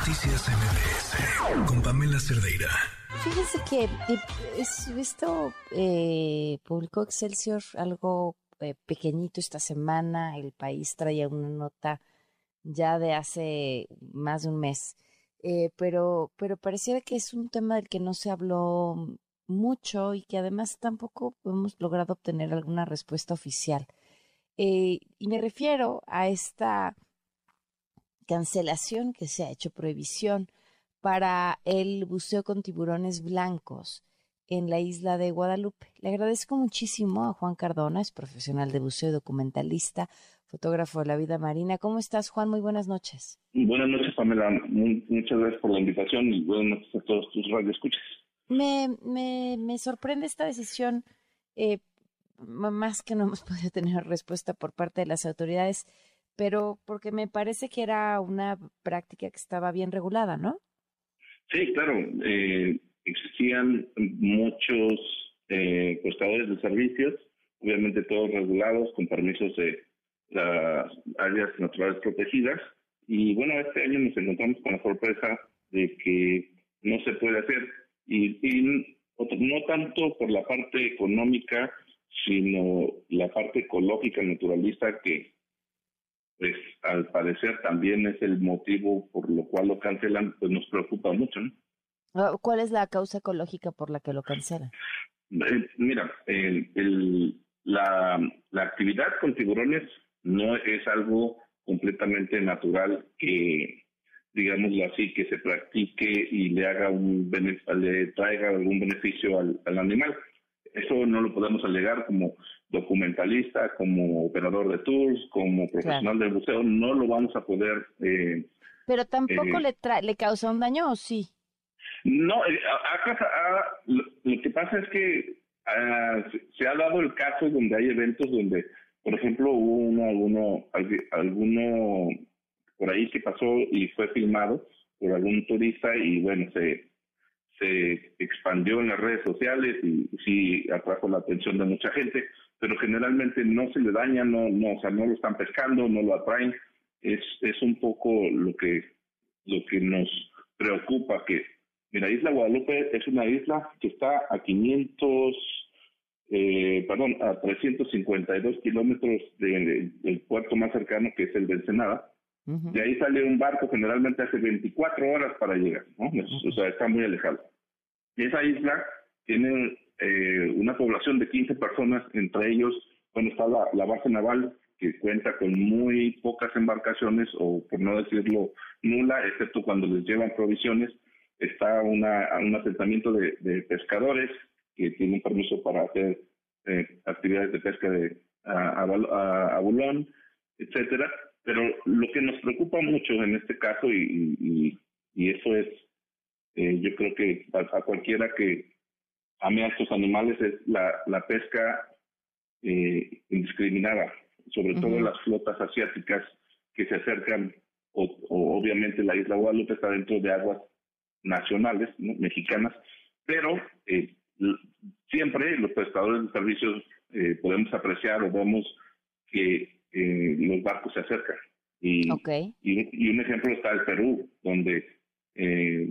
Noticias MBS con Pamela Cerdeira. Fíjense que esto eh, publicó Excelsior algo eh, pequeñito esta semana. El país traía una nota ya de hace más de un mes. Eh, pero, pero pareciera que es un tema del que no se habló mucho y que además tampoco hemos logrado obtener alguna respuesta oficial. y me refiero a esta cancelación que se ha hecho, prohibición para el buceo con tiburones blancos en la isla de Guadalupe. Le agradezco muchísimo a Juan Cardona, es profesional de buceo, documentalista, fotógrafo de la vida marina. ¿Cómo estás, Juan? Muy buenas noches. Buenas noches, Pamela. Muchas gracias por la invitación y buenas noches a todos tus radioescuchas. Me, me, me sorprende esta decisión, eh, más que no hemos podido tener respuesta por parte de las autoridades pero porque me parece que era una práctica que estaba bien regulada, ¿no? Sí, claro. Eh, existían muchos eh, prestadores de servicios, obviamente todos regulados, con permisos de las áreas naturales protegidas. Y bueno, este año nos encontramos con la sorpresa de que no se puede hacer. Y, y no tanto por la parte económica, sino la parte ecológica, naturalista que pues al parecer también es el motivo por lo cual lo cancelan, pues nos preocupa mucho. ¿no? Ah, ¿Cuál es la causa ecológica por la que lo cancelan? Eh, mira, el, la, la actividad con tiburones no es algo completamente natural que, digámoslo así, que se practique y le haga un le traiga algún beneficio al, al animal. Eso no lo podemos alegar como documentalista, como operador de tours, como profesional del buceo, no lo vamos a poder... Eh, Pero tampoco eh, le, le causa un daño, ¿o sí? No, eh, lo, que pasa es que ah, se ha dado el caso donde hay eventos donde, por ejemplo, hubo uno, alguno, alguno por ahí que pasó y fue filmado por algún turista y bueno, se se expandió en las redes sociales y sí atrajo la atención de mucha gente, pero generalmente no se le daña, no, no, o sea, no lo están pescando, no lo atraen. Es, es un poco lo que, lo que nos preocupa, que mira, Isla Guadalupe es una isla que está a 500, eh, perdón, a 352 kilómetros del puerto más cercano, que es el de Ensenada. De ahí sale un barco generalmente hace 24 horas para llegar, ¿no? O sea, está muy alejado. Esa isla tiene eh, una población de 15 personas, entre ellos, bueno, está la, base naval, que cuenta con muy pocas embarcaciones, o por no decirlo nula, excepto cuando les llevan provisiones. Está una, un asentamiento de, pescadores que tienen permiso para hacer eh, actividades de pesca de a, a, bulón, etcétera. Pero lo que nos preocupa mucho en este caso, y, y eso es eh, yo creo que a, cualquiera que ame a estos animales es la, la pesca eh, indiscriminada, sobre todo las flotas asiáticas que se acercan, o, obviamente la isla Guadalupe está dentro de aguas nacionales, mexicanas, pero eh, siempre los prestadores de servicios eh, podemos apreciar o vemos que eh, los barcos se acercan. Y, y, y, un ejemplo está el Perú, donde eh,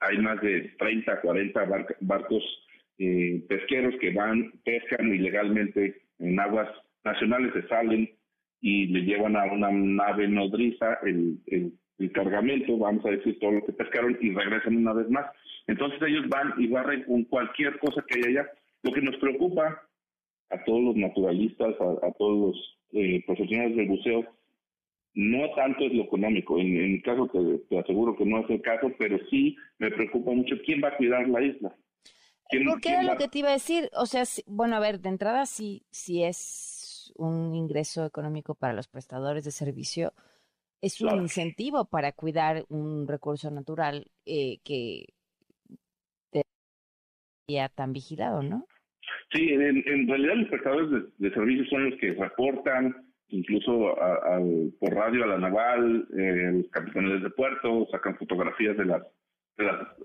hay más de 30, 40 barcos eh, pesqueros que van, pescan ilegalmente en aguas nacionales, se salen y le llevan a una nave nodriza el, el, cargamento, vamos a decir todo lo que pescaron y regresan una vez más. Entonces ellos van y barren con cualquier cosa que haya allá. Lo que nos preocupa a todos los naturalistas, a, todos los eh, profesionales del buceo, no tanto es lo económico, en, mi caso te, aseguro que no es el caso, pero sí me preocupa mucho quién va a cuidar la isla. ¿Por qué era lo que te iba a decir? O sea, bueno, a ver, de entrada sí, sí es un ingreso económico para los prestadores de servicio, es un incentivo para cuidar un recurso natural eh, que ya tan vigilado, ¿no? Sí, en, realidad los prestadores de, de servicios son los que reportan, incluso por radio a la naval, eh, los capitanes de puerto, sacan fotografías de las,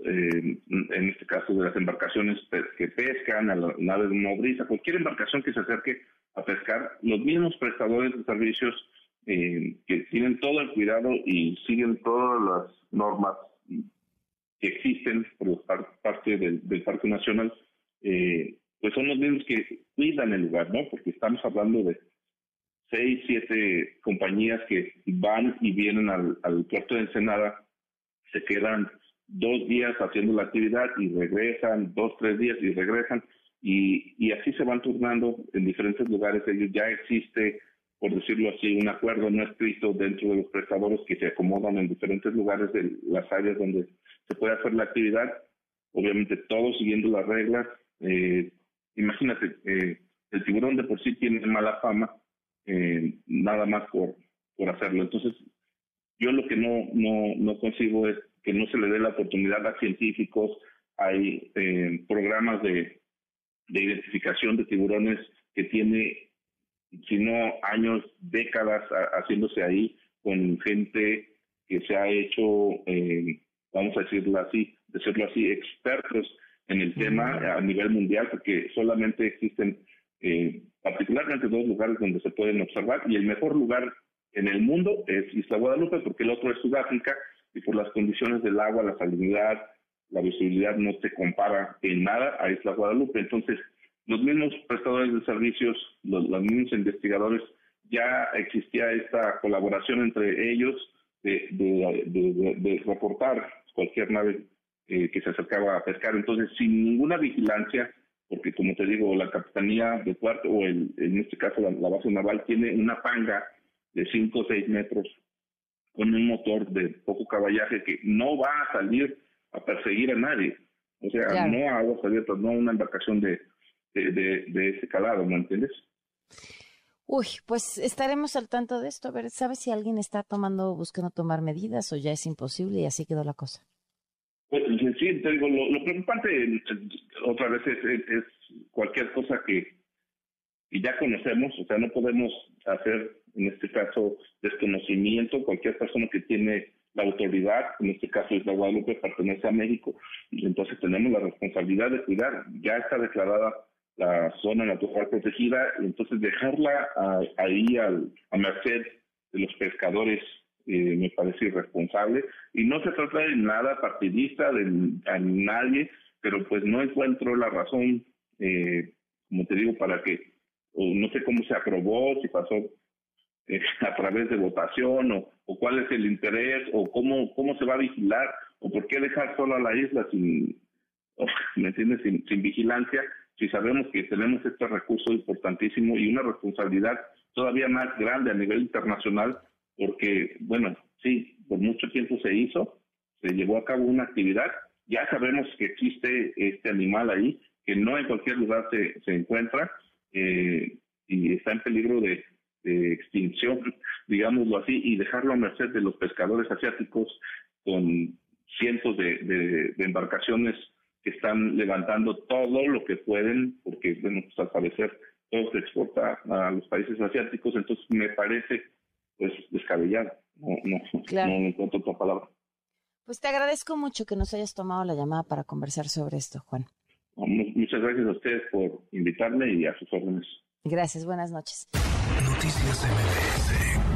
eh, en este caso de las embarcaciones que pescan, a las naves de nodriza, cualquier embarcación que se acerque a pescar, los mismos prestadores de servicios eh, que tienen todo el cuidado y siguen todas las normas que existen por parte del, Parque Nacional, eh, pues son los mismos que cuidan el lugar, ¿no? Porque estamos hablando de seis, siete compañías que van y vienen al, al puerto de Ensenada, se quedan dos días haciendo la actividad y regresan, dos, tres días y regresan, y, y así se van turnando en diferentes lugares. Ellos ya existe, por decirlo así, un acuerdo no escrito dentro de los prestadores que se acomodan en diferentes lugares de las áreas donde se puede hacer la actividad, obviamente todos siguiendo las reglas. Eh, imagínate, eh, el tiburón de por sí tiene mala fama, eh, nada más por, por hacerlo. Entonces, yo lo que no, no, no consigo es que no se le dé la oportunidad a científicos, hay eh, programas de, de identificación de tiburones que tiene, si no años, décadas haciéndose ahí con gente que se ha hecho, eh, vamos a decirlo así, decirlo así, expertos en el tema a nivel mundial, porque solamente existen eh, particularmente dos lugares donde se pueden observar y el mejor lugar en el mundo es Isla Guadalupe porque el otro es Sudáfrica y por las condiciones del agua, la salinidad, la visibilidad no se compara en nada a Isla Guadalupe. Entonces, los mismos prestadores de servicios, los, mismos investigadores, ya existía esta colaboración entre ellos de, de, reportar cualquier nave eh, que se acercaba a pescar. Entonces, sin ninguna vigilancia, porque como te digo, la Capitanía de Puerto, o el, en este caso la, base naval, tiene una panga de 5 o 6 metros con un motor de poco caballaje que no va a salir a perseguir a nadie. O sea, no a aguas abiertas, no a una embarcación de, de, ese calado, ¿me entiendes? Uy, pues estaremos al tanto de esto. A ver, ¿sabes si alguien está tomando, buscando tomar medidas o ya es imposible y así quedó la cosa? Pues sí, te digo, lo, preocupante otra vez es, cualquier cosa que, que ya conocemos, o sea, no podemos hacer en este caso desconocimiento, cualquier persona que tiene la autoridad, en este caso es la Guadalupe, pertenece a México, entonces tenemos la responsabilidad de cuidar. Ya está declarada la zona natural protegida, entonces dejarla ahí al, a merced de los pescadores eh, me parece irresponsable. Y no se trata de nada partidista, de a nadie, pero pues no encuentro la razón, eh, como te digo, para que, no sé cómo se aprobó, si pasó eh, a través de votación o, cuál es el interés o cómo, cómo se va a vigilar o por qué dejar solo a la isla sin, ¿me entiendes? Sin, sin vigilancia, si sabemos que tenemos este recurso importantísimo y una responsabilidad todavía más grande a nivel internacional, porque, bueno, sí, por mucho tiempo se hizo, se llevó a cabo una actividad, ya sabemos que existe este animal ahí, que no en cualquier lugar se, se encuentra eh, y está en peligro de, de extinción, digámoslo así, y dejarlo a merced de los pescadores asiáticos con cientos de, embarcaciones que están levantando todo lo que pueden, porque, bueno, pues al parecer todo se exporta a los países asiáticos, entonces me parece pues descabellado, no, no, no encuentro otra palabra. Pues te agradezco mucho que nos hayas tomado la llamada para conversar sobre esto, Juan. Muchas gracias a ustedes por invitarme y a sus órdenes. Gracias, buenas noches. Noticias MBS